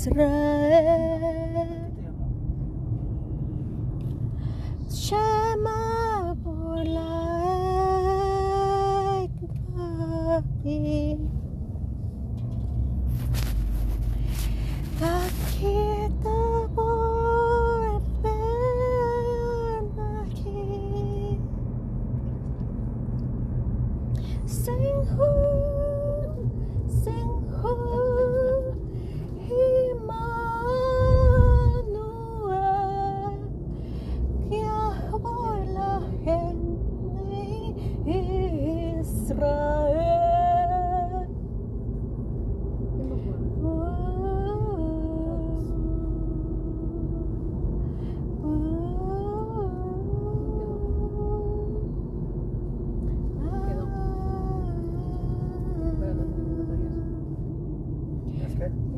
Israel. Shema Babi Takita Sing who,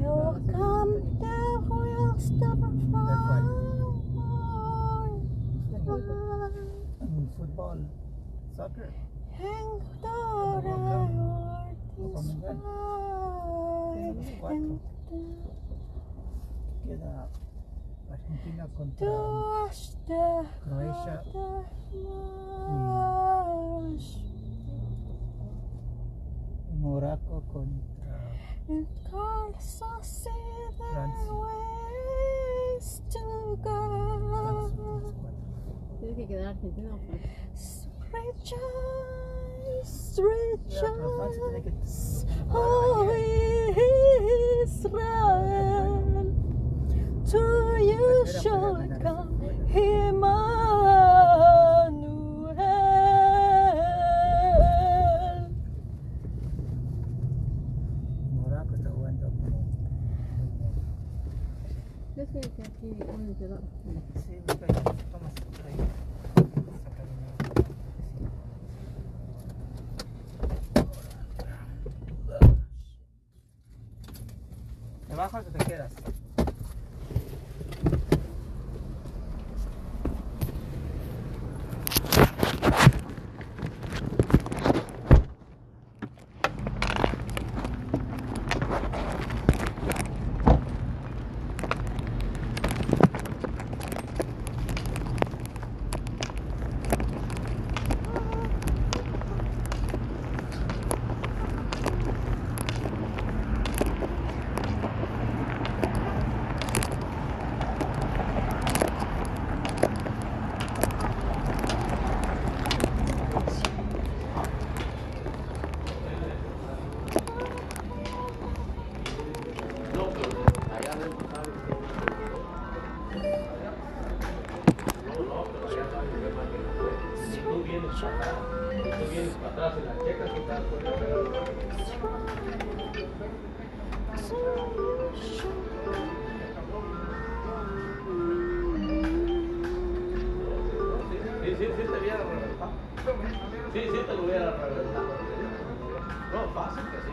Your come there will stop en fútbol, soccer, Hang Dora and queda Argentina to contra Croacia y hmm. Morocco contra And calls us in the ways to go. los cuatro. Tiene que quedar Argentina. Rejoice, Ya, pero Francia tiene rejoice, que oh Israel, to you shall come Yo sé que aquí uno quedó. Sí, por ahí. Sacar una- ¿Te bajas o te quedas? Tú vienes para atrás y la checas y estás Sí, sí, sí te hubiera reventado. Sí, sí te lo hubiera reventado. No, fácil que sí.